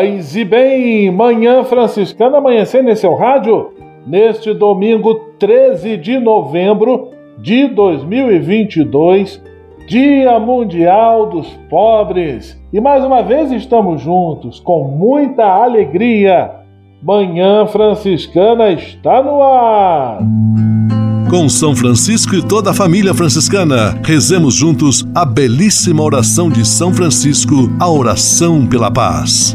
Paz e bem, manhã franciscana amanhecendo em seu rádio neste domingo 13 de novembro de 2022, Dia Mundial dos Pobres. E mais uma vez estamos juntos com muita alegria. Manhã Franciscana está no ar. Com São Francisco e toda a família franciscana, rezemos juntos a belíssima oração de São Francisco, a oração pela paz.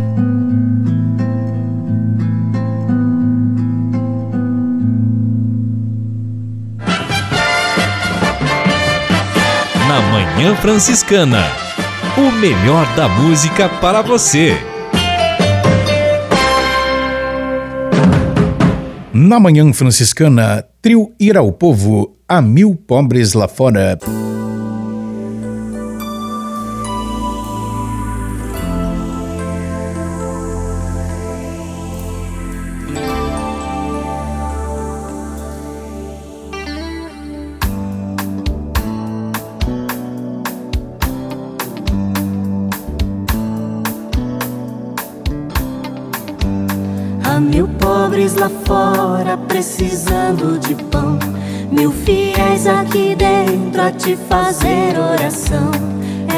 Na Manhã Franciscana. O melhor da música para você. Na Manhã Franciscana, trio Ir ao Povo, a mil pobres lá fora. Precisando de pão. Mil fiéis aqui dentro a te fazer oração.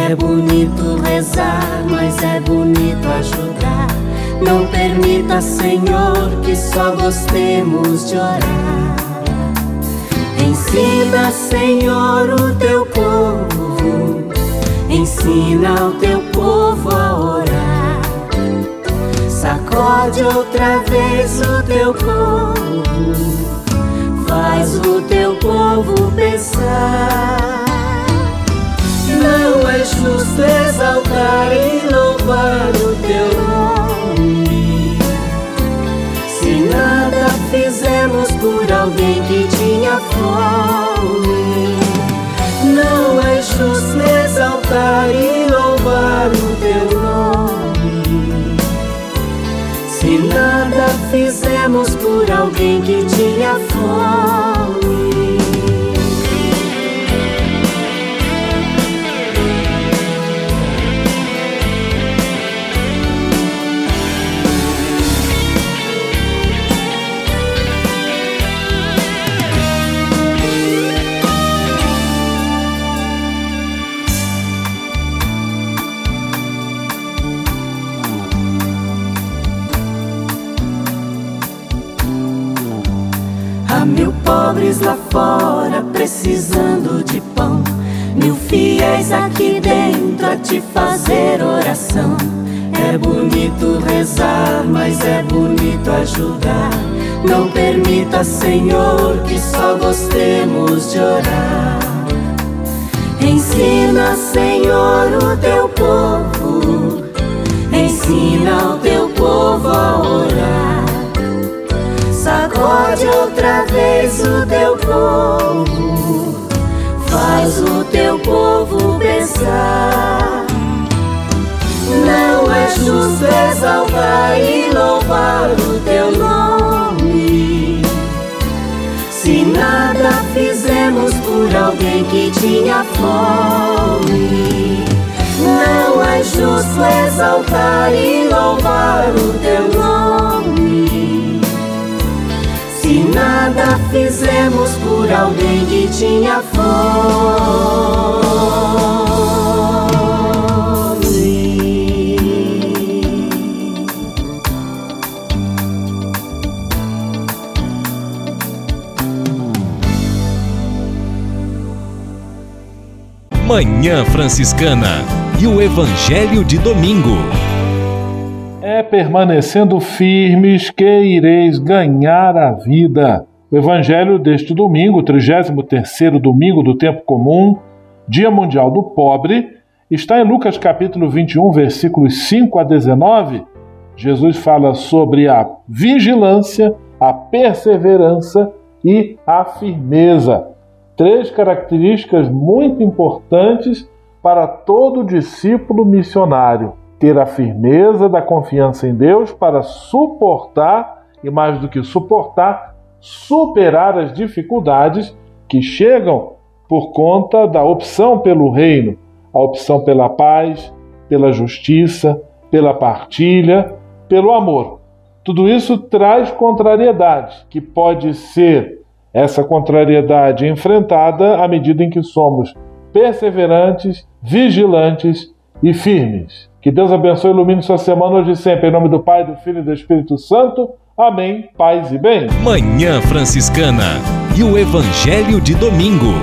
É bonito rezar, mas é bonito ajudar. Não permita, Senhor, que só gostemos de orar. Ensina, Senhor, o teu povo. Ensina o teu povo a orar. Sacode outra vez o teu povo, faz o teu povo pensar. Não é justo exaltar e louvar o teu nome. Se nada fizemos por alguém que tinha fome. Não é justo exaltar e louvar o teu fizemos por alguém que tinha. Lá fora precisando de pão. Mil fiéis aqui dentro a te fazer oração. É bonito rezar, mas é bonito ajudar. Não permita, Senhor, que só gostemos de orar. Ensina, Senhor, o teu povo. Ensina o teu povo a orar. Sacode outra vez o teu povo, faz o teu povo pensar. Não é justo exaltar e louvar o teu nome. Se nada fizemos por alguém que tinha fome. Não é justo exaltar e louvar o teu nome. Nada fizemos por alguém que tinha fome. Manhã Franciscana e o Evangelho de Domingo. Permanecendo firmes que ireis ganhar a vida. O Evangelho deste domingo, 33º domingo do tempo comum, Dia Mundial do Pobre, está em Lucas capítulo 21, versículos 5 a 19. Jesus fala sobre a vigilância, a perseverança e a firmeza. Três características muito importantes para todo discípulo missionário: ter a firmeza da confiança em Deus para suportar e, mais do que suportar, superar as dificuldades que chegam por conta da opção pelo reino, a opção pela paz, pela justiça, pela partilha, pelo amor. Tudo isso traz contrariedade, que pode ser essa contrariedade enfrentada à medida em que somos perseverantes, vigilantes e firmes. Que Deus abençoe e ilumine sua semana hoje e sempre. Em nome do Pai, do Filho e do Espírito Santo. Amém. Paz e bem. Manhã Franciscana e o Evangelho de Domingo.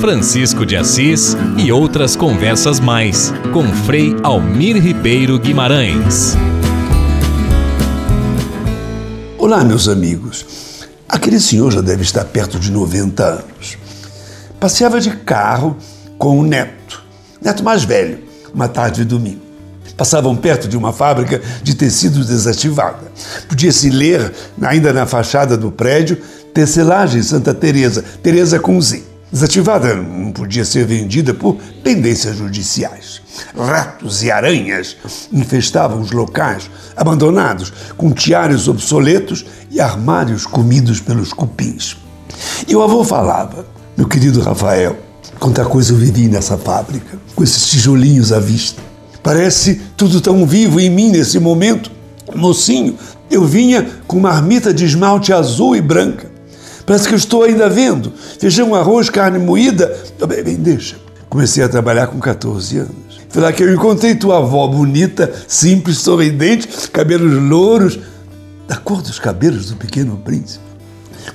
Francisco de Assis e outras conversas mais com Frei Almir Ribeiro Guimarães. Olá, meus amigos. Aquele senhor já deve estar perto de 90 anos. Passeava de carro com o neto, neto mais velho, uma tarde de domingo. Passavam perto de uma fábrica de tecidos desativada. Podia-se ler, ainda na fachada do prédio, Tecelagem Santa Teresa, Teresa com Z. Desativada não podia ser vendida por pendências judiciais. Ratos e aranhas infestavam os locais abandonados, com tiares obsoletos e armários comidos pelos cupins. E o avô falava, meu querido Rafael, quanta coisa eu vivi nessa fábrica, com esses tijolinhos à vista. Parece tudo tão vivo em mim nesse momento. Mocinho, eu vinha com uma marmita de esmalte azul e branca. Parece que eu estou ainda vendo. Feijão, arroz, carne moída. Bem, bem, deixa. Comecei a trabalhar com 14 anos. Foi lá que eu encontrei tua avó bonita, simples, sorridente, cabelos louros, da cor dos cabelos do pequeno príncipe.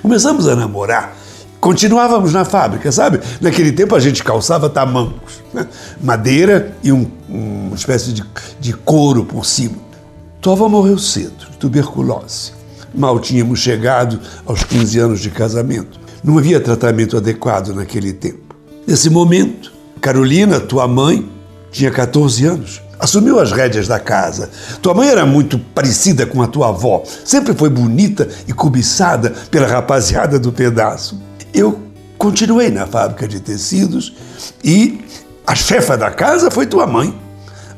Começamos a namorar. Continuávamos na fábrica, sabe? Naquele tempo a gente calçava tamancos, né? madeira e um, uma espécie de, de couro por cima. Tua avó morreu cedo, tuberculose. Mal tínhamos chegado aos 15 anos de casamento. Não havia tratamento adequado naquele tempo. Nesse momento, Carolina, tua mãe, tinha 14 anos. Assumiu as rédeas da casa. Tua mãe era muito parecida com a tua avó. Sempre foi bonita e cobiçada pela rapaziada do pedaço. Eu continuei na fábrica de tecidos e a chefa da casa foi tua mãe.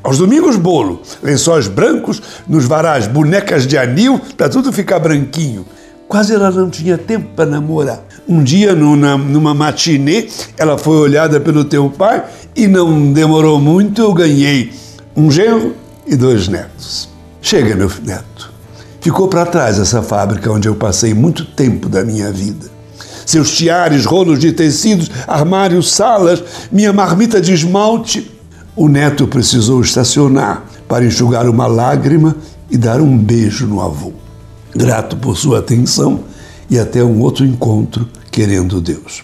Aos domingos, bolo, lençóis brancos, nos varais, bonecas de anil, para tudo ficar branquinho. Quase ela não tinha tempo para namorar. Um dia, numa, numa matinê, ela foi olhada pelo teu pai e não demorou muito, eu ganhei um genro e dois netos. Chega, meu neto. Ficou para trás essa fábrica onde eu passei muito tempo da minha vida. Seus tiares, rolos de tecidos, armários, salas, minha marmita de esmalte. O neto precisou estacionar para enxugar uma lágrima e dar um beijo no avô. Grato por sua atenção e até um outro encontro, querendo Deus.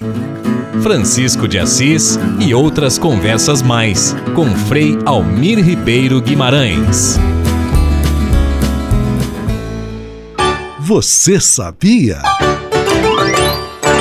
Francisco de Assis e outras conversas mais com Frei Almir Ribeiro Guimarães. Você sabia?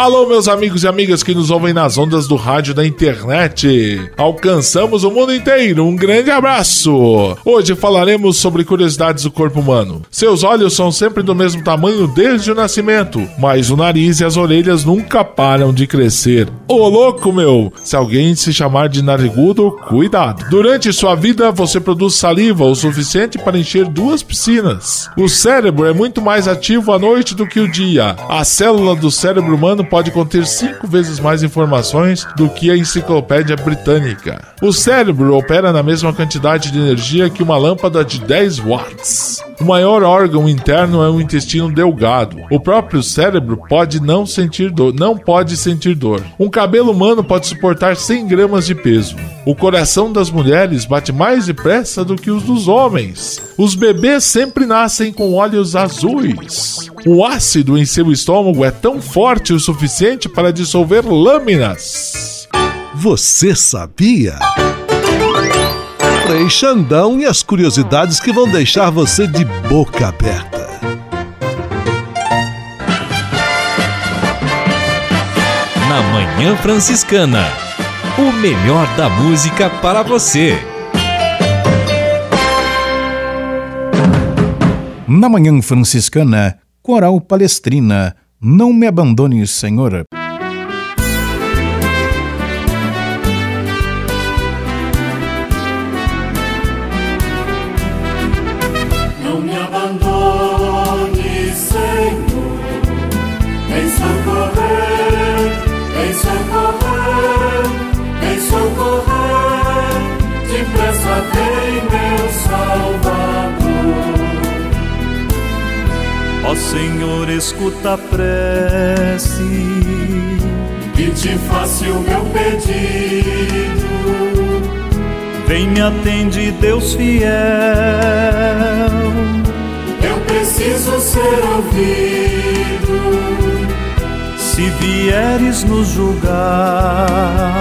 Alô, meus amigos e amigas que nos ouvem nas ondas do rádio da internet. Alcançamos o mundo inteiro. Um grande abraço. Hoje falaremos sobre curiosidades do corpo humano. Seus olhos são sempre do mesmo tamanho desde o nascimento, mas o nariz e as orelhas nunca param de crescer. Ô louco, meu! Se alguém se chamar de narigudo, cuidado. Durante sua vida, você produz saliva o suficiente para encher duas piscinas. O cérebro é muito mais ativo à noite do que o dia. A célula do cérebro humano pode conter cinco vezes mais informações do que a enciclopédia britânica. O cérebro opera na mesma quantidade de energia que uma lâmpada de 10 watts. O maior órgão interno é o intestino delgado. O próprio cérebro pode não sentir dor, não pode sentir dor. Um cabelo humano pode suportar 100 gramas de peso. O coração das mulheres bate mais depressa do que os dos homens. Os bebês sempre nascem com olhos azuis. O ácido em seu estômago é tão forte o suficiente para dissolver lâminas. Você sabia? Frei Xandão e as curiosidades que vão deixar você de boca aberta. Na Manhã Franciscana. O melhor da música para você. Na Manhã Franciscana, Coral Palestrina, Não Me Abandones, Senhor. Senhor, escuta a prece E te faça o meu pedido. Vem me atende, Deus fiel. Eu preciso ser ouvido. Se vieres nos julgar,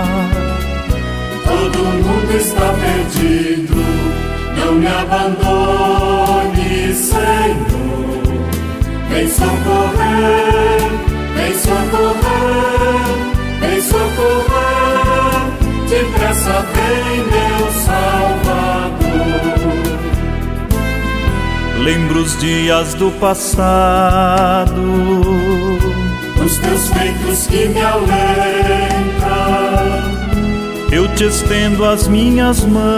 Todo mundo está perdido. Não me abandone, Senhor. Vem socorrer, vem socorrer, vem socorrer. Depressa vem, meu Salvador. lembro os dias do passado. Os teus feitos que me alentam. Eu te estendo as minhas mãos.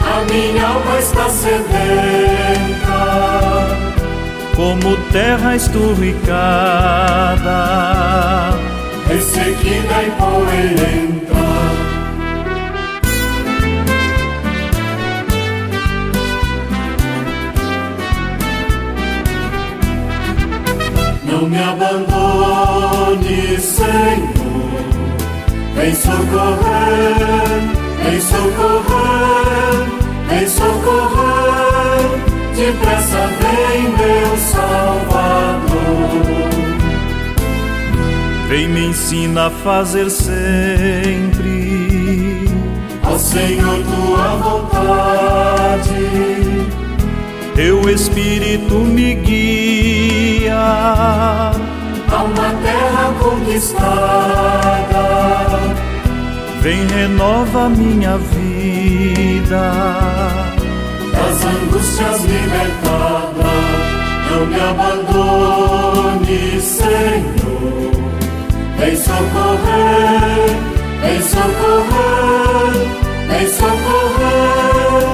A minha alma está sedenta. Como terra esturricada, ressequida e poeirenta. Não me abandone, Senhor. Vem socorrer, vem socorrer, vem socorrer. Depressa vem, meu Salvador. vem me ensina a fazer sempre Ó Senhor, tua vontade. Teu Espírito me guia. a uma terra conquistada. Vem renova minha vida. Das angústias libertada, não me abandone, Senhor. Vem socorrer, vem socorrer, vem socorrer.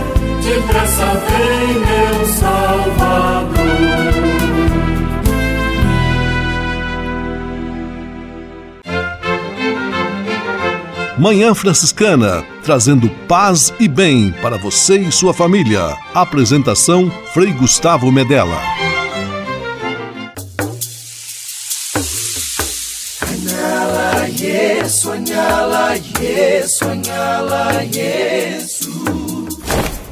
Depressa vem, meu Salvador. Manhã Franciscana, trazendo paz e bem para você e sua família. Apresentação Frei Gustavo Medella.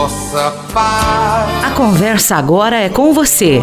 De vossa paz. A conversa agora é com você,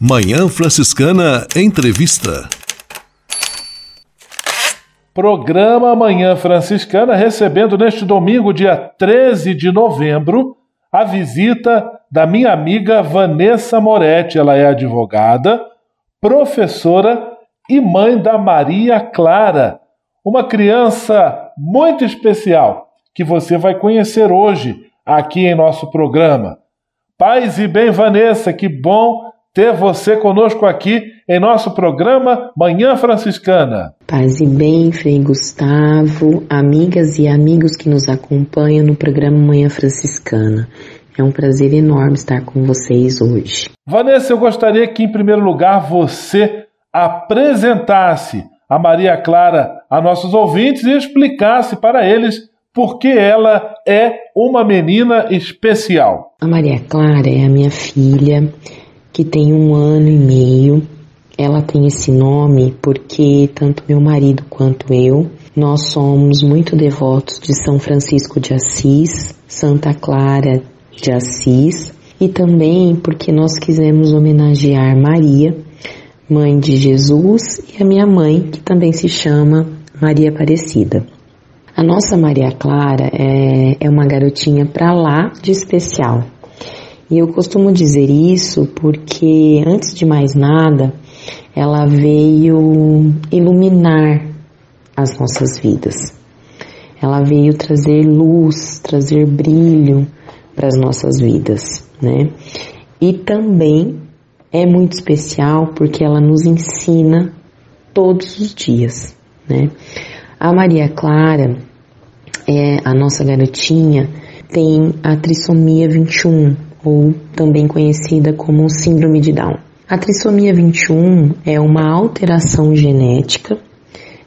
Manhã Franciscana Entrevista. Programa Manhã Franciscana recebendo neste domingo, dia 13 de novembro, a visita da minha amiga Vanessa Moretti. Ela é advogada, professora e mãe da Maria Clara, uma criança muito especial que você vai conhecer hoje aqui em nosso programa. Paz e bem, Vanessa, que bom ter você conosco aqui em nosso programa Manhã Franciscana. Paz e bem, Frei Gustavo, amigas e amigos que nos acompanham no programa Manhã Franciscana. É um prazer enorme estar com vocês hoje. Vanessa, eu gostaria que, em primeiro lugar, você apresentasse a Maria Clara a nossos ouvintes e explicasse para eles por que ela é uma menina especial. A Maria Clara é a minha filha, que tem um ano e meio. Ela tem esse nome porque tanto meu marido quanto eu, nós somos muito devotos de São Francisco de Assis, Santa Clara de Assis, e também porque nós quisemos homenagear Maria, mãe de Jesus, e a minha mãe, que também se chama Maria Aparecida. A nossa Maria Clara é, é uma garotinha para lá de especial. E eu costumo dizer isso porque, antes de mais nada, ela veio iluminar as nossas vidas. Ela veio trazer luz, trazer brilho para as nossas vidas, né? E também é muito especial porque ela nos ensina todos os dias, né? A Maria Clara, é, a nossa garotinha, tem a trissomia 21, ou também conhecida como síndrome de Down. A trissomia 21 é uma alteração genética,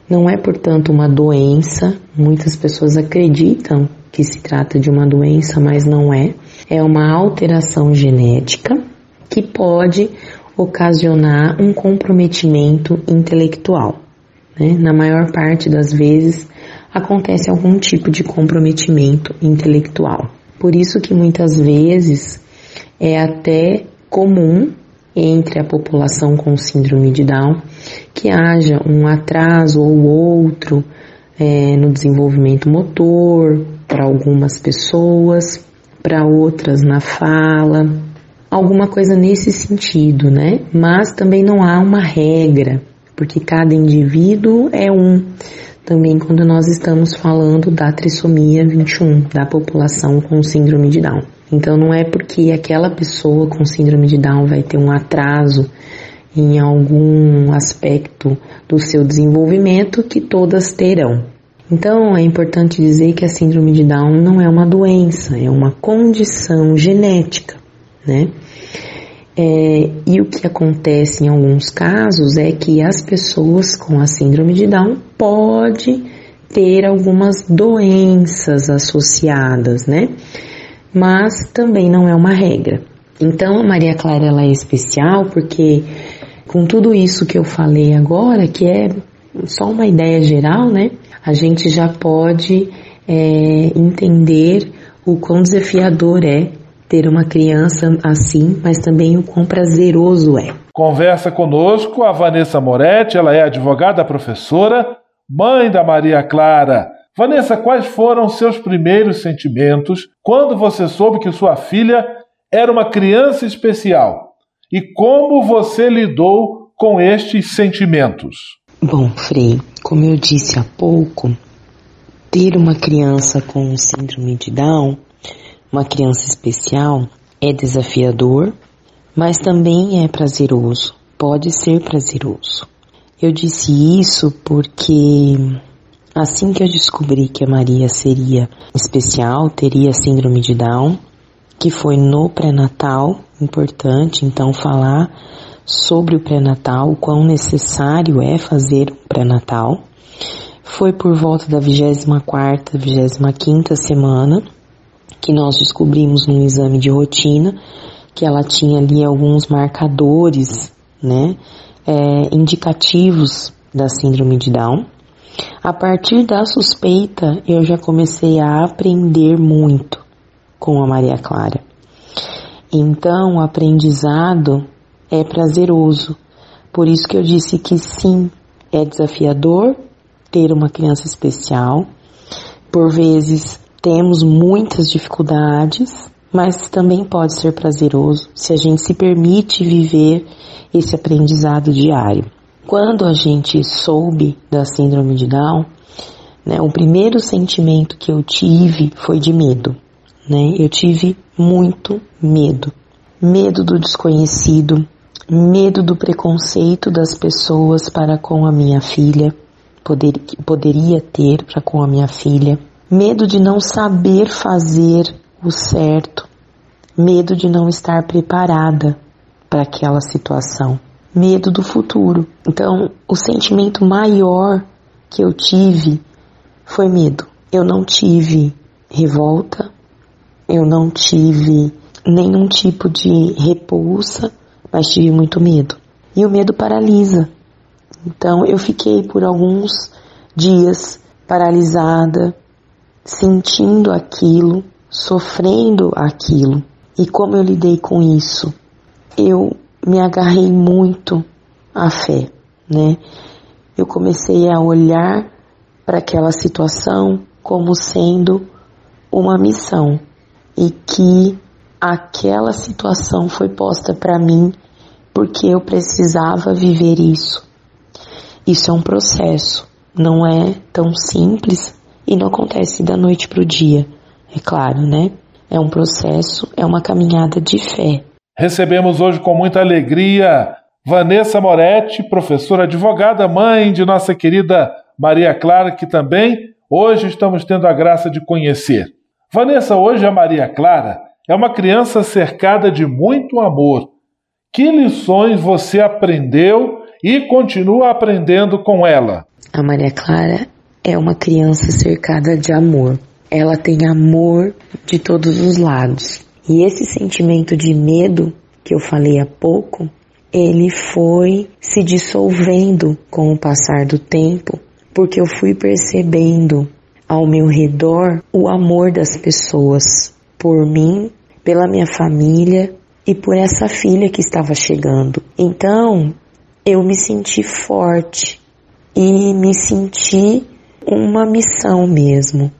não é, portanto, uma doença. Muitas pessoas acreditam que se trata de uma doença, mas não é. É uma alteração genética que pode ocasionar um comprometimento intelectual. Né? Na maior parte das vezes acontece algum tipo de comprometimento intelectual. Por isso que muitas vezes é até comum entre a população com síndrome de Down que haja um atraso ou outro é, no desenvolvimento motor para algumas pessoas, para outras na fala, alguma coisa nesse sentido, né? Mas também não há uma regra porque cada indivíduo é um. Também quando nós estamos falando da trissomia 21, da população com síndrome de Down. Então não é porque aquela pessoa com síndrome de Down vai ter um atraso em algum aspecto do seu desenvolvimento que todas terão. Então é importante dizer que a síndrome de Down não é uma doença, é uma condição genética, né? É, e o que acontece em alguns casos é que as pessoas com a síndrome de Down pode ter algumas doenças associadas, né? Mas também não é uma regra. Então a Maria Clara ela é especial porque com tudo isso que eu falei agora, que é só uma ideia geral, né? A gente já pode é, entender o quão desafiador é ter uma criança assim, mas também o quão prazeroso é. Conversa conosco a Vanessa Moretti, ela é advogada professora, mãe da Maria Clara. Vanessa, quais foram seus primeiros sentimentos quando você soube que sua filha era uma criança especial? E como você lidou com estes sentimentos? Bom, Frei, como eu disse há pouco, ter uma criança com síndrome de Down uma criança especial é desafiador, mas também é prazeroso, pode ser prazeroso. Eu disse isso porque assim que eu descobri que a Maria seria especial, teria síndrome de Down, que foi no pré-natal, importante então falar sobre o pré-natal, o quão necessário é fazer um pré-natal. Foi por volta da 24ª, 25ª semana que nós descobrimos num exame de rotina que ela tinha ali alguns marcadores, né, é, indicativos da síndrome de Down. A partir da suspeita, eu já comecei a aprender muito com a Maria Clara. Então, o aprendizado é prazeroso. Por isso que eu disse que sim, é desafiador ter uma criança especial. Por vezes temos muitas dificuldades, mas também pode ser prazeroso se a gente se permite viver esse aprendizado diário. Quando a gente soube da síndrome de Down, né, o primeiro sentimento que eu tive foi de medo. Né? Eu tive muito medo. Medo do desconhecido, medo do preconceito das pessoas para com a minha filha, poder, poderia ter para com a minha filha, medo de não saber fazer o certo, medo de não estar preparada para aquela situação, medo do futuro. Então, o sentimento maior que eu tive foi medo. Eu não tive revolta, eu não tive nenhum tipo de repulsa, mas tive muito medo. E o medo paralisa. Então eu fiquei por alguns dias paralisada, sentindo aquilo, sofrendo aquilo. E como eu lidei com isso? Eu me agarrei muito à fé, né? Eu comecei a olhar para aquela situação como sendo uma missão e que aquela situação foi posta para mim porque eu precisava viver isso. Isso é um processo, não é tão simples e não acontece da noite para o dia, é claro, né? É um processo, é uma caminhada de fé. Recebemos hoje com muita alegria Vanessa Moretti, professora advogada, mãe de nossa querida Maria Clara, que também hoje estamos tendo a graça de conhecer. Vanessa, hoje a Maria Clara é uma criança cercada de muito amor. Que lições você aprendeu e continua aprendendo com ela? A Maria Clara é uma criança cercada de amor. Ela tem amor de todos os lados. E esse sentimento de medo que eu falei há pouco, ele foi se dissolvendo com o passar do tempo, porque eu fui percebendo ao meu redor o amor das pessoas por mim, pela minha família e por essa filha que estava chegando. Então, eu me senti forte e me senti uma missão mesmo.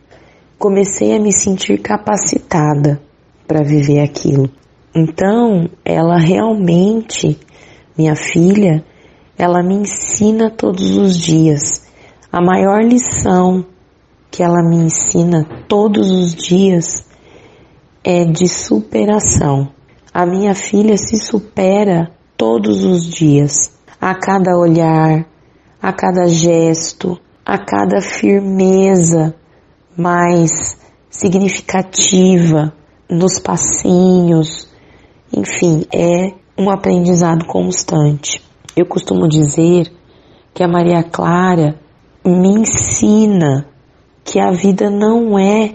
Comecei a me sentir capacitada para viver aquilo. Então, ela realmente, minha filha, ela me ensina todos os dias. A maior lição que ela me ensina todos os dias é de superação. A minha filha se supera todos os dias, a cada olhar, a cada gesto, a cada firmeza mais significativa nos passinhos. Enfim, é um aprendizado constante. Eu costumo dizer que a Maria Clara me ensina que a vida não é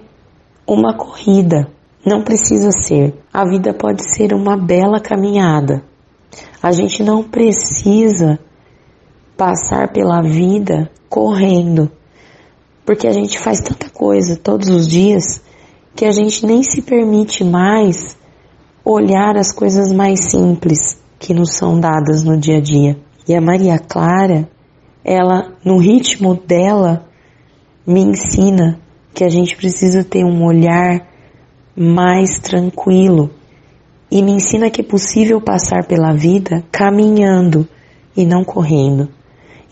uma corrida, não precisa ser. A vida pode ser uma bela caminhada. A gente não precisa passar pela vida correndo, porque a gente faz tanta coisa todos os dias que a gente nem se permite mais olhar as coisas mais simples que nos são dadas no dia a dia. E a Maria Clara, ela, no ritmo dela, me ensina que a gente precisa ter um olhar mais tranquilo e me ensina que é possível passar pela vida caminhando e não correndo.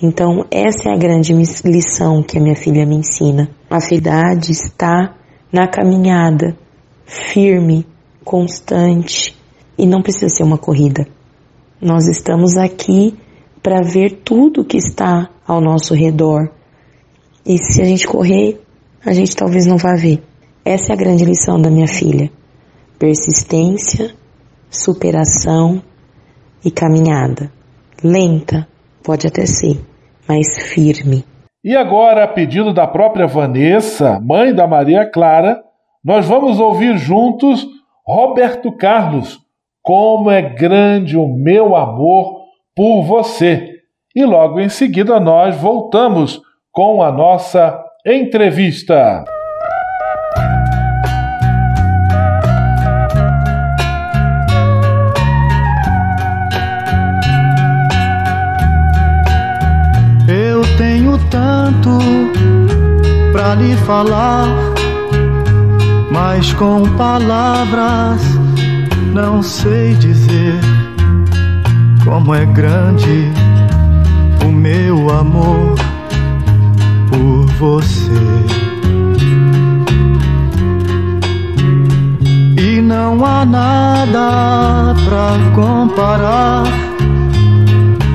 Então, essa é a grande lição que a minha filha me ensina. A felicidade está na caminhada, firme, constante e não precisa ser uma corrida. Nós estamos aqui para ver tudo que está ao nosso redor. E se a gente correr, a gente talvez não vá ver. Essa é a grande lição da minha filha. Persistência, superação e caminhada. Lenta, pode até ser, mas firme. E agora, a pedido da própria Vanessa, mãe da Maria Clara, nós vamos ouvir juntos Roberto Carlos, Como é grande o meu amor por você. E logo em seguida nós voltamos com a nossa entrevista. Tanto para lhe falar mas com palavras não sei dizer como é grande o meu amor por você. E não há nada pra comparar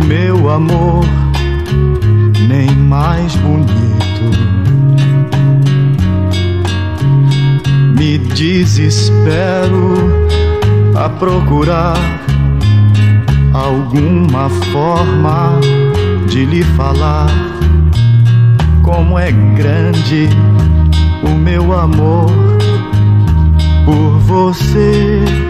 o meu amor, nem mais bonito. me desespero a procurar alguma forma de lhe falar como é grande o meu amor por você.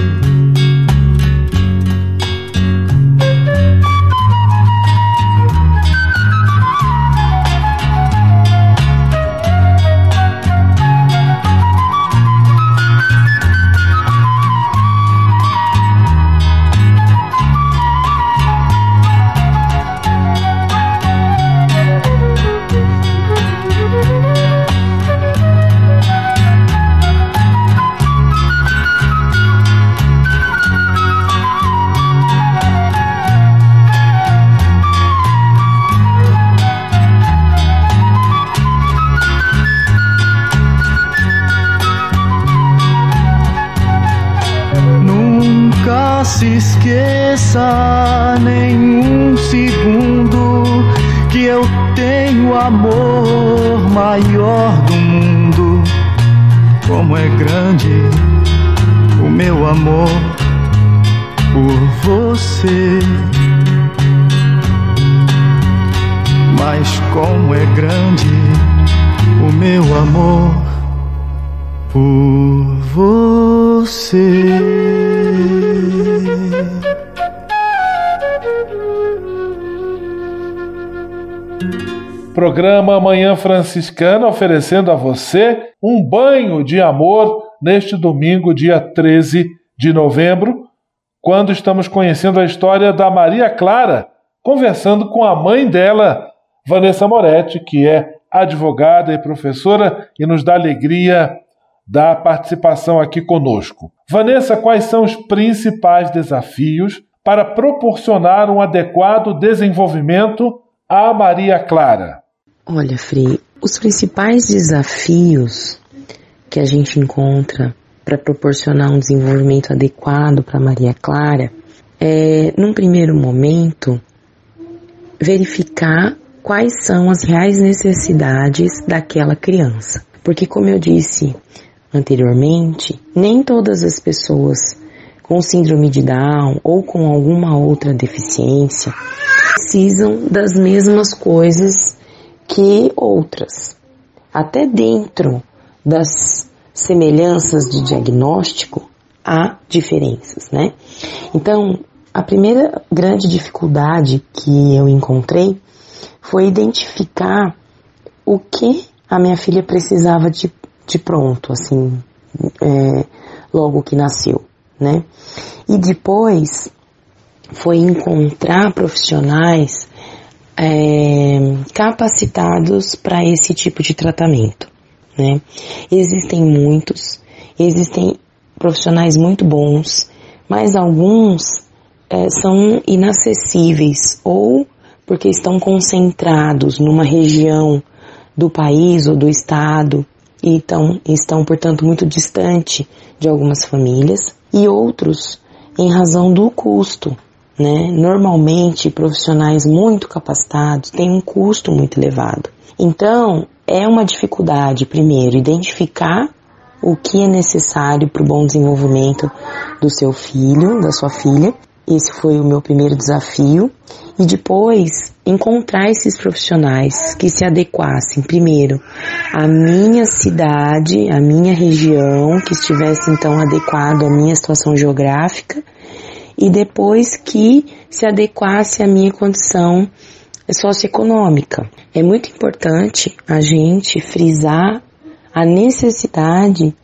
Programa Manhã Franciscana oferecendo a você um banho de amor neste domingo, dia 13 de novembro, quando estamos conhecendo a história da Maria Clara, conversando com a mãe dela, Vanessa Moretti, que é advogada e professora e nos dá alegria da participação aqui conosco. Vanessa, quais são os principais desafios para proporcionar um adequado desenvolvimento a Maria Clara? Olha, Frei, os principais desafios que a gente encontra para proporcionar um desenvolvimento adequado para Maria Clara é, num primeiro momento, verificar quais são as reais necessidades daquela criança. Porque, como eu disse anteriormente, nem todas as pessoas com síndrome de Down ou com alguma outra deficiência precisam das mesmas coisas que outras. Até dentro das semelhanças de diagnóstico há diferenças, né? Então, a primeira grande dificuldade que eu encontrei foi identificar o que a minha filha precisava de, de pronto, assim, é, logo que nasceu, né? E depois foi encontrar profissionais é, capacitados para esse tipo de tratamento. Né? Existem muitos, existem profissionais muito bons, mas alguns é, são inacessíveis ou porque estão concentrados numa região do país ou do estado e então, estão, portanto, muito distante de algumas famílias, e outros em razão do custo, né? Normalmente, profissionais muito capacitados têm um custo muito elevado. Então, é uma dificuldade, primeiro, identificar o que é necessário para o bom desenvolvimento do seu filho, da sua filha. Esse foi o meu primeiro desafio. E depois, encontrar esses profissionais que se adequassem, primeiro, à minha cidade, à minha região, que estivesse então adequado à minha situação geográfica e depois que se adequasse à minha condição socioeconômica. É muito importante a gente frisar a necessidade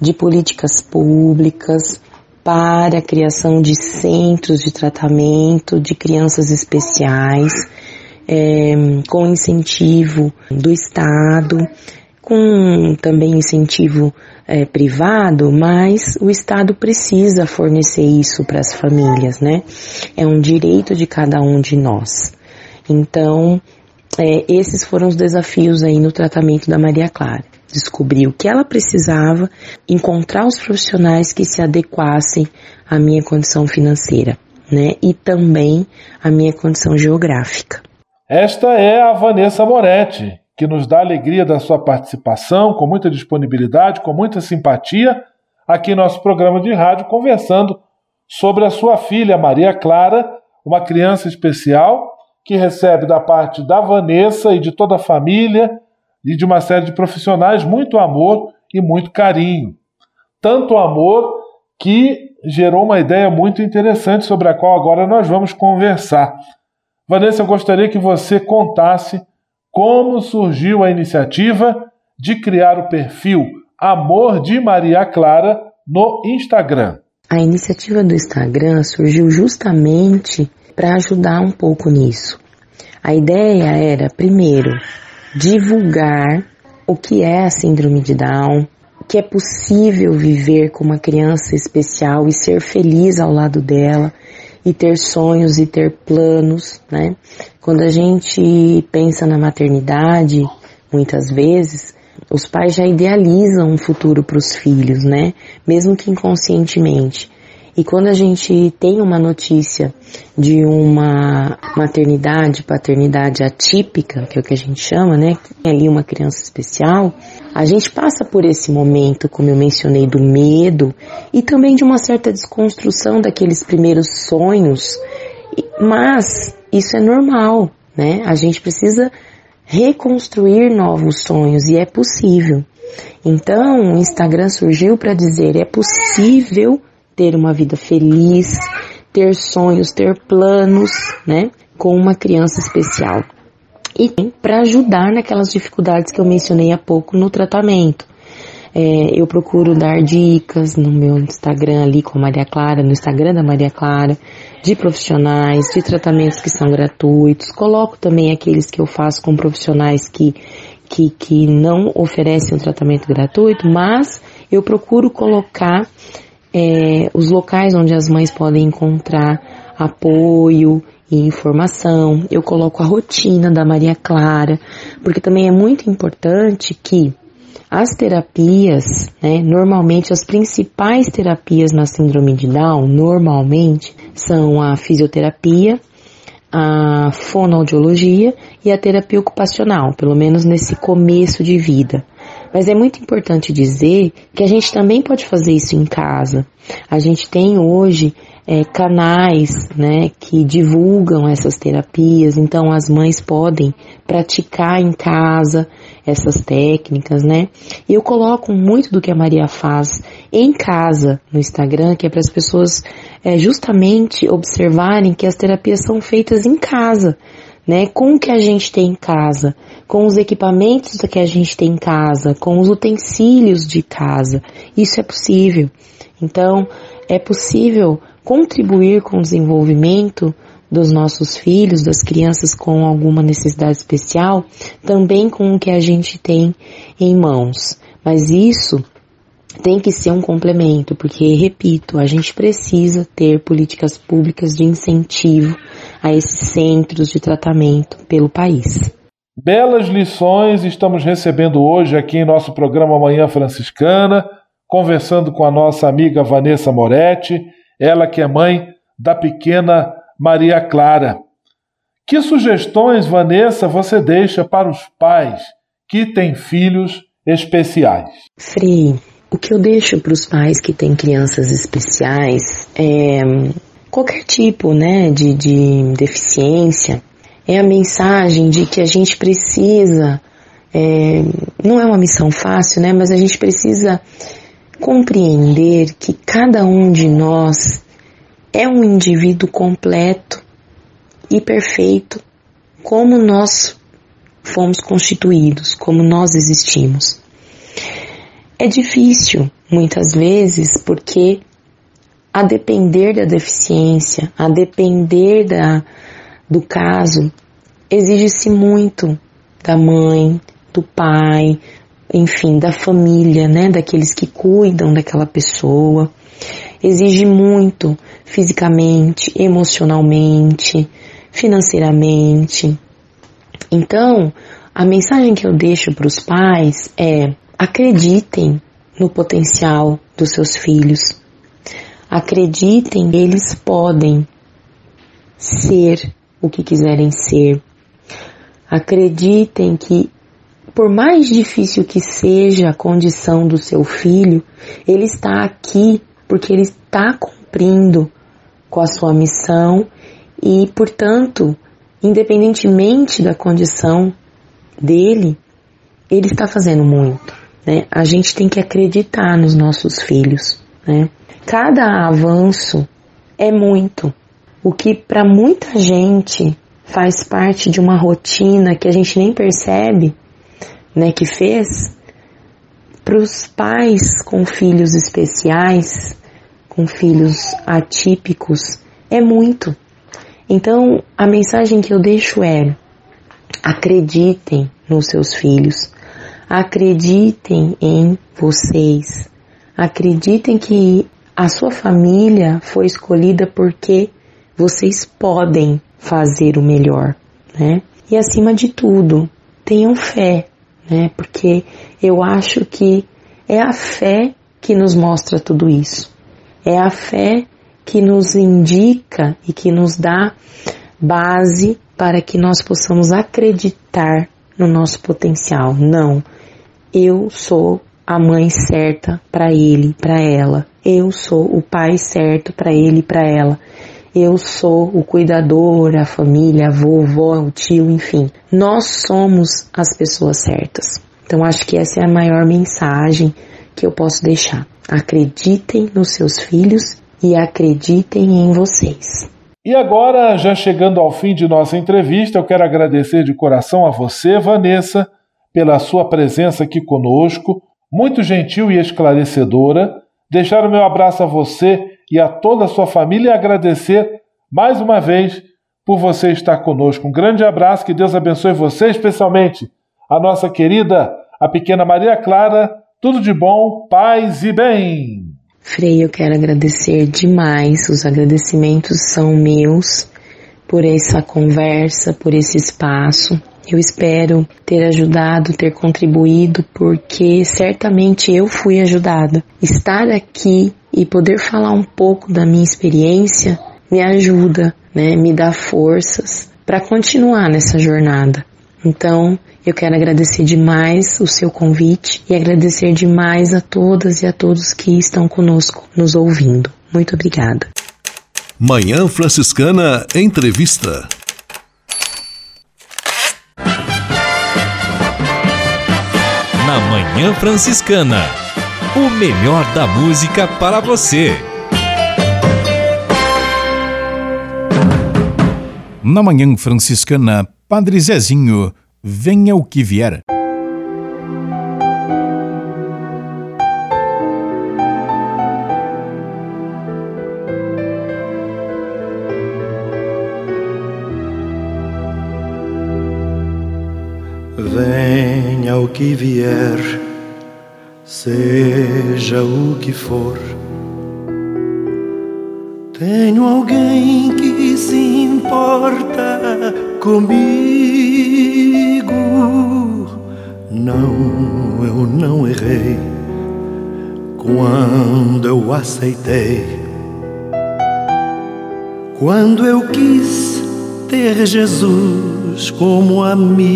de políticas públicas para a criação de centros de tratamento de crianças especiais, é, com incentivo do Estado, com também incentivo é, privado, mas o Estado precisa fornecer isso para as famílias, né? É um direito de cada um de nós. Então, é, esses foram os desafios aí no tratamento da Maria Clara. Descobrir o que ela precisava, encontrar os profissionais que se adequassem à minha condição financeira, né? E também à minha condição geográfica. Esta é a Vanessa Moretti, que nos dá alegria da sua participação, com muita disponibilidade, com muita simpatia, aqui em nosso programa de rádio, conversando sobre a sua filha Maria Clara, uma criança especial que recebe da parte da Vanessa e de toda a família e de uma série de profissionais muito amor e muito carinho. Tanto amor que gerou uma ideia muito interessante sobre a qual agora nós vamos conversar. Vanessa, eu gostaria que você contasse como surgiu a iniciativa de criar o perfil Amor de Maria Clara no Instagram. A iniciativa do Instagram surgiu justamente para ajudar um pouco nisso. A ideia era, primeiro, divulgar o que é a Síndrome de Down, que é possível viver com uma criança especial e ser feliz ao lado dela, e ter sonhos e ter planos, né? Quando a gente pensa na maternidade, muitas vezes, os pais já idealizam um futuro para os filhos, né? Mesmo que inconscientemente. E quando a gente tem uma notícia de uma maternidade, paternidade atípica, que é o que a gente chama, né? Tem ali uma criança especial, a gente passa por esse momento, como eu mencionei, do medo e também de uma certa desconstrução daqueles primeiros sonhos, mas isso é normal, né? A gente precisa reconstruir novos sonhos e é possível. Então, o Instagram surgiu para dizer é possível ter uma vida feliz, ter sonhos, ter planos, né, com uma criança especial. E para ajudar naquelas dificuldades que eu mencionei há pouco no tratamento. É, eu procuro dar dicas no meu Instagram ali com a Maria Clara, no Instagram da Maria Clara, de profissionais, de tratamentos que são gratuitos. Coloco também aqueles que eu faço com profissionais que, que, que não oferecem um tratamento gratuito, mas eu procuro colocar é, os locais onde as mães podem encontrar apoio e informação. Eu coloco a rotina da Maria Clara, porque também é muito importante que as terapias, né, normalmente as principais terapias na síndrome de Down, normalmente são a fisioterapia, a fonoaudiologia e a terapia ocupacional, pelo menos nesse começo de vida. Mas é muito importante dizer que a gente também pode fazer isso em casa. A gente tem hoje é, canais né, que divulgam essas terapias, então as mães podem praticar em casa essas técnicas, né? E eu coloco muito do que a Maria faz em casa no Instagram, que é para as pessoas é, justamente observarem que as terapias são feitas em casa, né? Com o que a gente tem em casa, com os equipamentos que a gente tem em casa, com os utensílios de casa. Isso é possível. Então, é possível contribuir com o desenvolvimento dos nossos filhos, das crianças com alguma necessidade especial, também com o que a gente tem em mãos. Mas isso tem que ser um complemento, porque, repito, a gente precisa ter políticas públicas de incentivo a esses centros de tratamento pelo país. Belas lições estamos recebendo hoje aqui em nosso programa Manhã Franciscana, conversando com a nossa amiga Vanessa Moretti, ela que é mãe da pequena Maria Clara. Que sugestões, Vanessa, você deixa para os pais que têm filhos especiais? Frei, o que eu deixo para os pais que têm crianças especiais é qualquer tipo né, de, de deficiência, é a mensagem de que a gente precisa, é, não é uma missão fácil, né, mas a gente precisa compreender que cada um de nós é um indivíduo completo e perfeito, como nós fomos constituídos, como nós existimos. É difícil, muitas vezes, porque a depender da deficiência, a depender da, do caso, exige-se muito da mãe, do pai, enfim, da família, né, daqueles que cuidam daquela pessoa. Exige muito fisicamente, emocionalmente, financeiramente. Então, a mensagem que eu deixo para os pais é: acreditem no potencial dos seus filhos. Acreditem que eles podem ser o que quiserem ser. Acreditem que, por mais difícil que seja a condição do seu filho, ele está aqui porque ele está cumprindo com a sua missão e, portanto, independentemente da condição dele, ele está fazendo muito. Né? A gente tem que acreditar nos nossos filhos. Né? Cada avanço é muito. O que para muita gente faz parte de uma rotina que a gente nem percebe, né, que fez, para os pais com filhos especiais, com filhos atípicos é muito. Então, a mensagem que eu deixo é: acreditem nos seus filhos, acreditem em vocês, acreditem que a sua família foi escolhida porque vocês podem fazer o melhor, né? E acima de tudo, tenham fé, né? Porque eu acho que é a fé que nos mostra tudo isso. É a fé que nos indica e que nos dá base para que nós possamos acreditar no nosso potencial. Não, eu sou a mãe certa para ele, para ela. Eu sou o pai certo para ele e para ela. Eu sou o cuidador, a família, a vovó, o tio, enfim. Nós somos as pessoas certas. Então acho que essa é a maior mensagem que eu posso deixar. Acreditem nos seus filhos e acreditem em vocês. E agora, já chegando ao fim de nossa entrevista, eu quero agradecer de coração a você, Vanessa, pela sua presença aqui conosco, muito gentil e esclarecedora. Deixar o meu abraço a você e a toda a sua família e agradecer mais uma vez por você estar conosco. Um grande abraço, que Deus abençoe você, especialmente a nossa querida, a pequena Maria Clara. Tudo de bom, paz e bem. Frei, eu quero agradecer demais. Os agradecimentos são meus por essa conversa, por esse espaço. Eu espero ter ajudado, ter contribuído, porque certamente eu fui ajudada. Estar aqui e poder falar um pouco da minha experiência me ajuda, né? Me dá forças para continuar nessa jornada. Então, eu quero agradecer demais o seu convite e agradecer demais a todas e a todos que estão conosco nos ouvindo. Muito obrigada. Manhã Franciscana Entrevista. Na Manhã Franciscana, o melhor da música para você. Na Manhã Franciscana, Padre Zezinho, venha o que vier. Venha o que vier, seja o que for. Tenho alguém que se importa comigo. Não, eu não errei quando eu aceitei. Quando eu quis ter Jesus como amigo.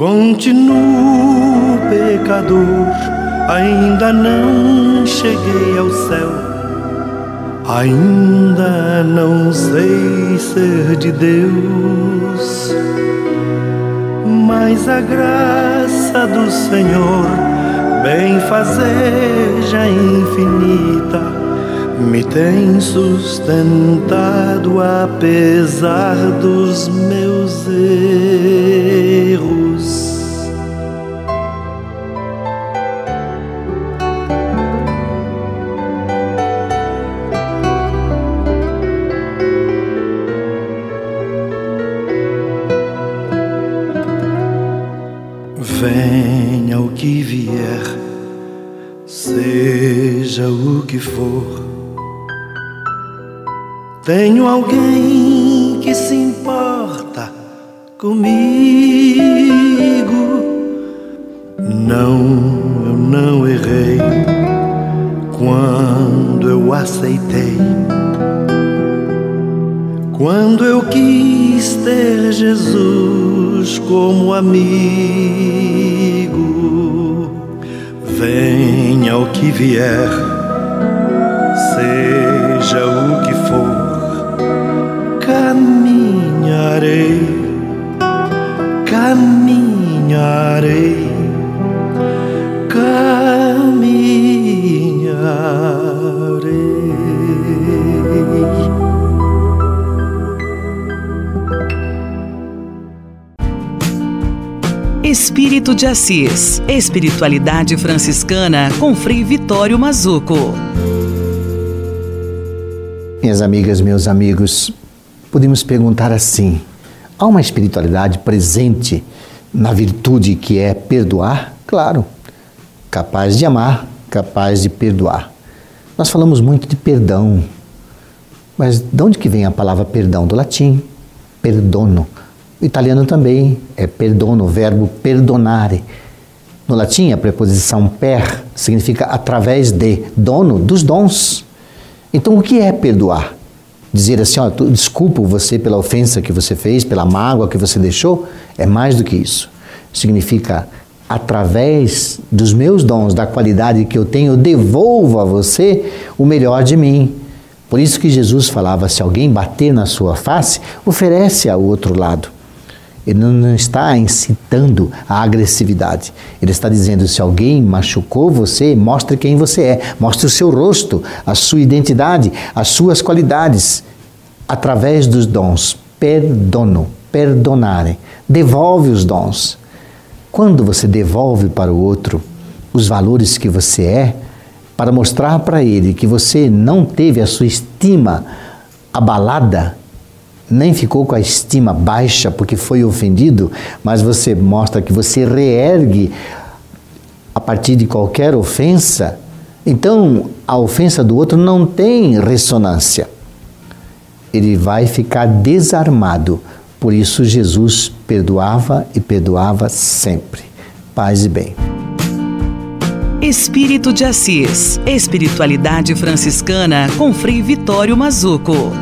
Continuo pecador, ainda não cheguei ao céu. Ainda não sei ser de Deus, mas a graça do Senhor, bem fazeja infinita, me tem sustentado apesar dos meus erros. Tenho alguém que se importa comigo. Não, eu não errei quando eu aceitei. Quando eu quis ter Jesus como amigo, venha o que vier, Assis. Espiritualidade franciscana com Frei Vitório Mazuco. Minhas amigas, meus amigos, podemos perguntar assim: há uma espiritualidade presente na virtude que é perdoar? Claro, capaz de amar, capaz de perdoar. Nós falamos muito de perdão, mas de onde que vem a palavra perdão? Do latim, perdono. O italiano também é perdono, o verbo perdonare. No latim, a preposição per significa através de, dono dos dons. Então, o que é perdoar? Dizer assim, ó, desculpo você pela ofensa que você fez, pela mágoa que você deixou, é mais do que isso. Significa, através dos meus dons, da qualidade que eu tenho, eu devolvo a você o melhor de mim. Por isso que Jesus falava: se alguém bater na sua face, oferece ao outro lado. Ele não está incitando a agressividade. Ele está dizendo: se alguém machucou você, mostre quem você é, mostre o seu rosto, a sua identidade, as suas qualidades, através dos dons. Perdono, perdonare. Devolve os dons. Quando você devolve para o outro os valores que você é, para mostrar para ele que você não teve a sua estima abalada, nem ficou com a estima baixa porque foi ofendido, mas você mostra que você reergue a partir de qualquer ofensa, então a ofensa do outro não tem ressonância. Ele vai ficar desarmado. Por isso Jesus perdoava e perdoava sempre. Paz e bem. Espírito de Assis. Espiritualidade franciscana com Frei Vitório Mazuco.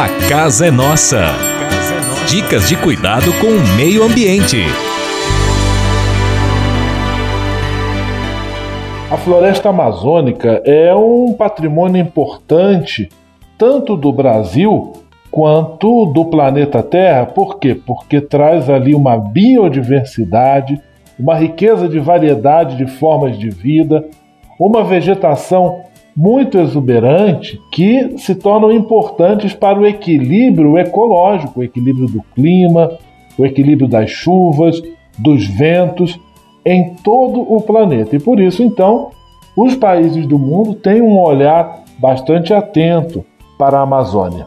A casa é nossa. Dicas de cuidado com o meio ambiente. A floresta amazônica é um patrimônio importante tanto do Brasil quanto do planeta Terra. Por quê? Porque traz ali uma biodiversidade, uma riqueza de variedade de formas de vida, uma vegetação muito exuberante que se tornam importantes para o equilíbrio ecológico, o equilíbrio do clima, o equilíbrio das chuvas, dos ventos em todo o planeta. E por isso, então, os países do mundo têm um olhar bastante atento para a Amazônia.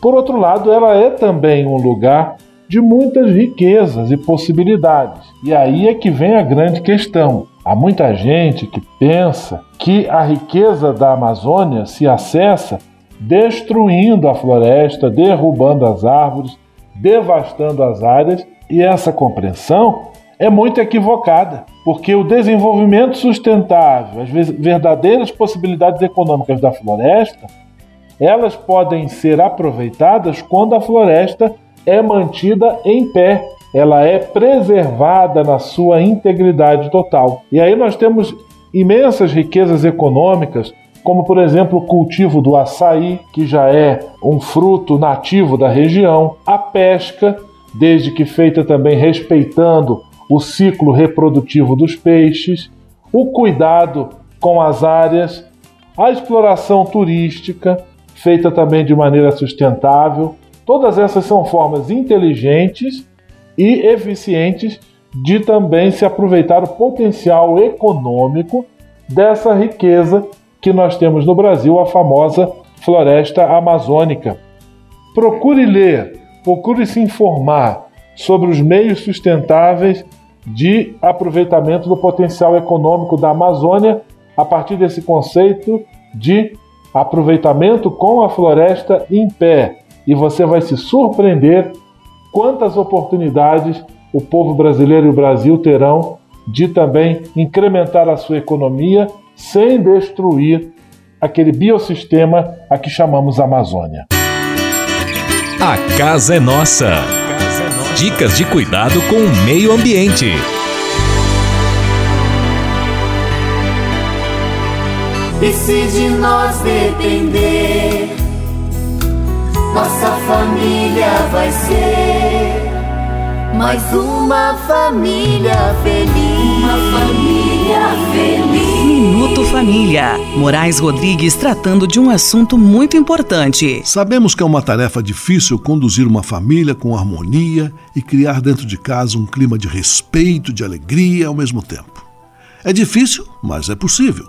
Por outro lado, ela é também um lugar de muitas riquezas e possibilidades. E aí é que vem a grande questão. Há muita gente que pensa que a riqueza da Amazônia se acessa destruindo a floresta, derrubando as árvores, devastando as áreas, e essa compreensão é muito equivocada, porque o desenvolvimento sustentável, as verdadeiras possibilidades econômicas da floresta, elas podem ser aproveitadas quando a floresta é mantida em pé, ela é preservada na sua integridade total. E aí nós temos imensas riquezas econômicas, como por exemplo o cultivo do açaí, que já é um fruto nativo da região, a pesca, desde que feita também respeitando o ciclo reprodutivo dos peixes, o cuidado com as áreas, a exploração turística, feita também de maneira sustentável. Todas essas são formas inteligentes e eficientes de também se aproveitar o potencial econômico dessa riqueza que nós temos no Brasil, a famosa floresta amazônica. Procure ler, procure se informar sobre os meios sustentáveis de aproveitamento do potencial econômico da Amazônia a partir desse conceito de aproveitamento com a floresta em pé. E você vai se surpreender quantas oportunidades o povo brasileiro e o Brasil terão de também incrementar a sua economia sem destruir aquele biossistema a que chamamos Amazônia. A casa é nossa. Dicas de cuidado com o meio ambiente. E se de nós depender, nossa família vai ser mais uma família feliz. Uma família feliz. Minuto Família. Moraes Rodrigues tratando de um assunto muito importante. Sabemos que é uma tarefa difícil conduzir uma família com harmonia e criar dentro de casa um clima de respeito, de alegria ao mesmo tempo. É difícil, mas é possível.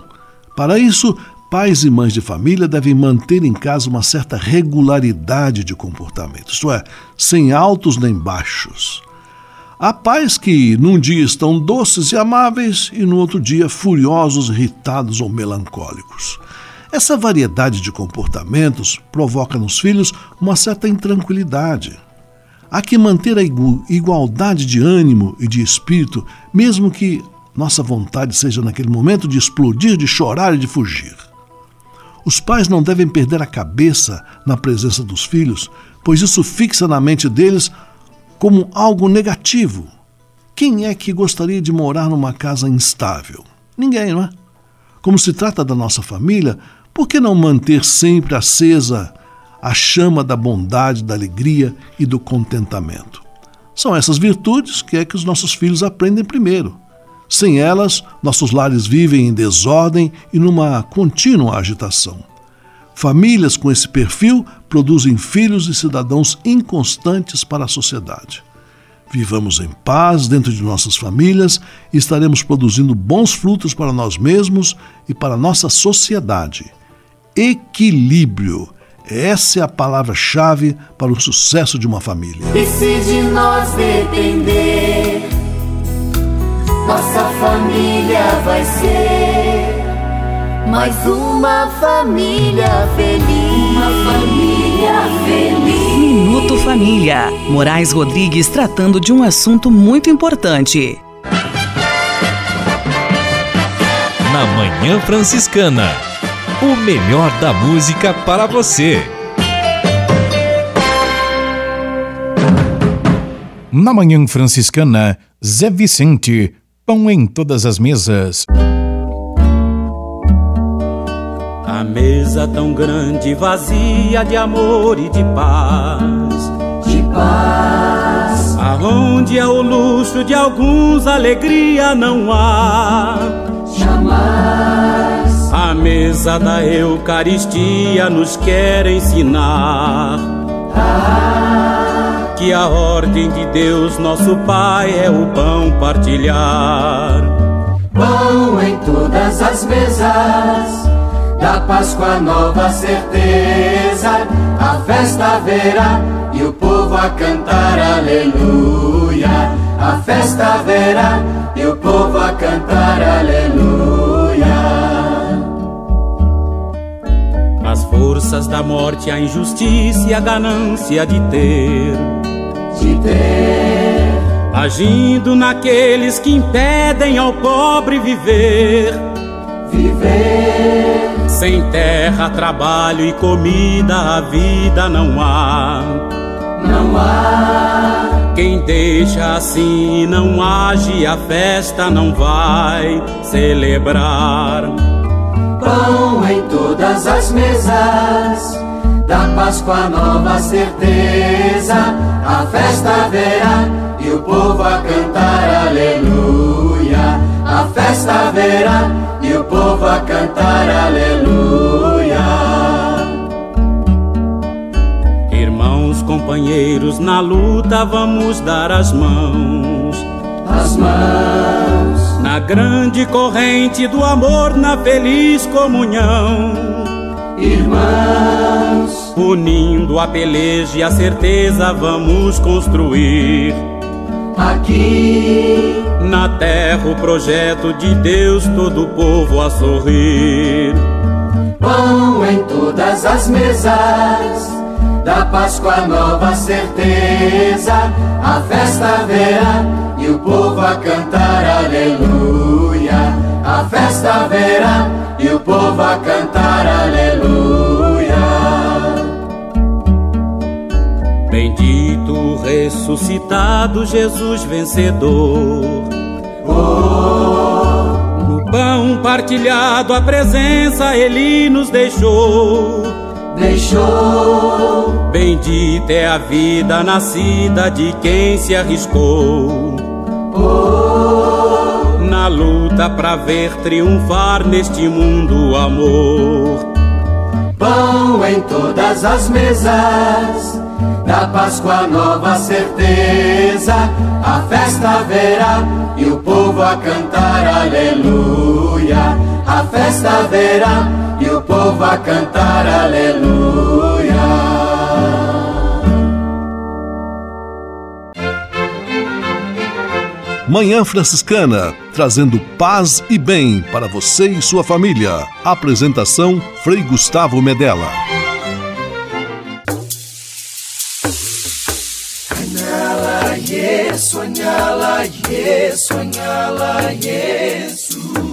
Para isso, pais e mães de família devem manter em casa uma certa regularidade de comportamento, isto é, sem altos nem baixos. Há pais que num dia estão doces e amáveis e no outro dia furiosos, irritados ou melancólicos. Essa variedade de comportamentos provoca nos filhos uma certa intranquilidade. Há que manter a igualdade de ânimo e de espírito, mesmo que nossa vontade seja naquele momento de explodir, de chorar e de fugir. Os pais não devem perder a cabeça na presença dos filhos, pois isso fixa na mente deles como algo negativo. Quem é que gostaria de morar numa casa instável? Ninguém, não é? Como se trata da nossa família, por que não manter sempre acesa a chama da bondade, da alegria e do contentamento. São essas virtudes que é que os nossos filhos aprendem primeiro. Sem elas, nossos lares vivem em desordem e numa contínua agitação. Famílias com esse perfil produzem filhos e cidadãos inconstantes para a sociedade. Vivamos em paz dentro de nossas famílias e estaremos produzindo bons frutos para nós mesmos e para nossa sociedade. Equilíbrio. Essa é a palavra-chave para o sucesso de uma família. E se de nós depender, nossa família vai ser mais uma família feliz. Uma família feliz. Minuto Família. Moraes Rodrigues tratando de um assunto muito importante. Na Manhã Franciscana. O melhor da música para você. Na Manhã Franciscana, Zé Vicente, pão em todas as mesas. A mesa tão grande e vazia de amor e de paz. De paz. Aonde é o luxo de alguns, alegria não há. Jamais. A mesa da Eucaristia nos quer ensinar. Ah. Que a ordem de Deus, nosso Pai, é o pão partilhar. Pão em todas as mesas da Páscoa nova certeza, a festa haverá e o povo a cantar aleluia. A festa haverá e o povo a cantar aleluia. As forças da morte, a injustiça e a ganância de ter, ter, agindo naqueles que impedem ao pobre viver. Viver sem terra, trabalho e comida, a vida não há. Não há. Quem deixa assim não age, a festa não vai celebrar. Pão em todas as mesas, da Páscoa nova certeza, a festa haverá e o povo a cantar aleluia. A festa haverá e o povo a cantar aleluia. Irmãos, companheiros, na luta vamos dar as mãos. As mãos. Na grande corrente do amor, na feliz comunhão. Irmãos, unindo a peleja e a certeza, vamos construir. Aqui na terra o projeto de Deus, todo o povo a sorrir. Pão em todas as mesas, da Páscoa nova certeza, a festa haverá e o povo a cantar aleluia. A festa haverá e o povo a cantar aleluia. Bendito ressuscitado Jesus vencedor. Oh, no pão partilhado a presença ele nos deixou. Deixou. Bendita é a vida nascida de quem se arriscou. Oh, na luta pra ver triunfar neste mundo o amor. Pão em todas as mesas da Páscoa nova certeza, a festa haverá e o povo a cantar aleluia. A festa haverá e o povo a cantar aleluia. Manhã Franciscana, trazendo paz e bem para você e sua família. Apresentação Frei Gustavo Medella. Yesu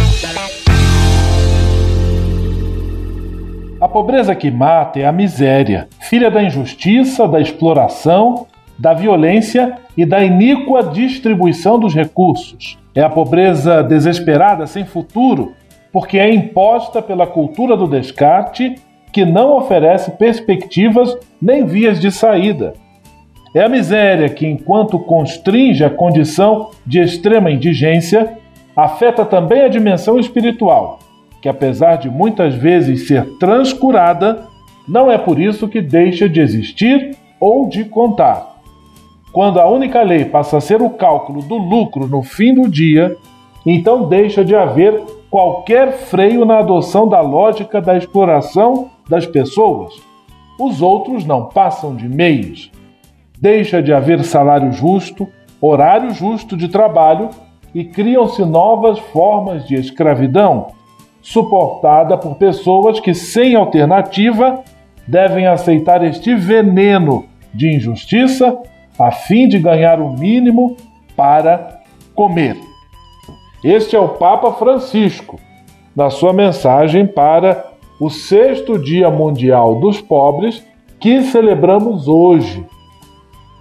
Pobreza que mata é a miséria, filha da injustiça, da exploração, da violência e da iníqua distribuição dos recursos. É a pobreza desesperada, sem futuro, porque é imposta pela cultura do descarte que não oferece perspectivas nem vias de saída. É a miséria que, enquanto constringe a condição de extrema indigência, afeta também a dimensão espiritual que apesar de muitas vezes ser transcurada, não é por isso que deixa de existir ou de contar. Quando a única lei passa a ser o cálculo do lucro no fim do dia, então deixa de haver qualquer freio na adoção da lógica da exploração das pessoas. Os outros não passam de meios. Deixa de haver salário justo, horário justo de trabalho e criam-se novas formas de escravidão suportada por pessoas que, sem alternativa, devem aceitar este veneno de injustiça a fim de ganhar o mínimo para comer. Este é o Papa Francisco, na sua mensagem para o sexto Dia Mundial dos Pobres, que celebramos hoje.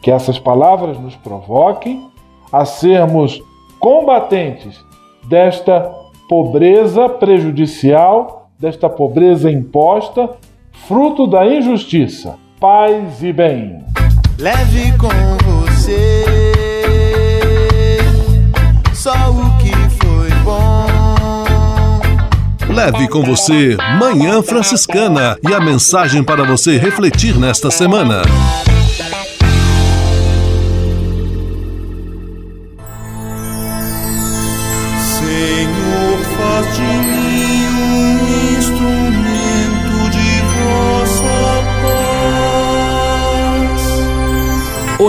Que essas palavras nos provoquem a sermos combatentes desta pobreza prejudicial, desta pobreza imposta, fruto da injustiça. Paz e bem. Leve com você só o que foi bom. Leve com você Manhã Franciscana e a mensagem para você refletir nesta semana.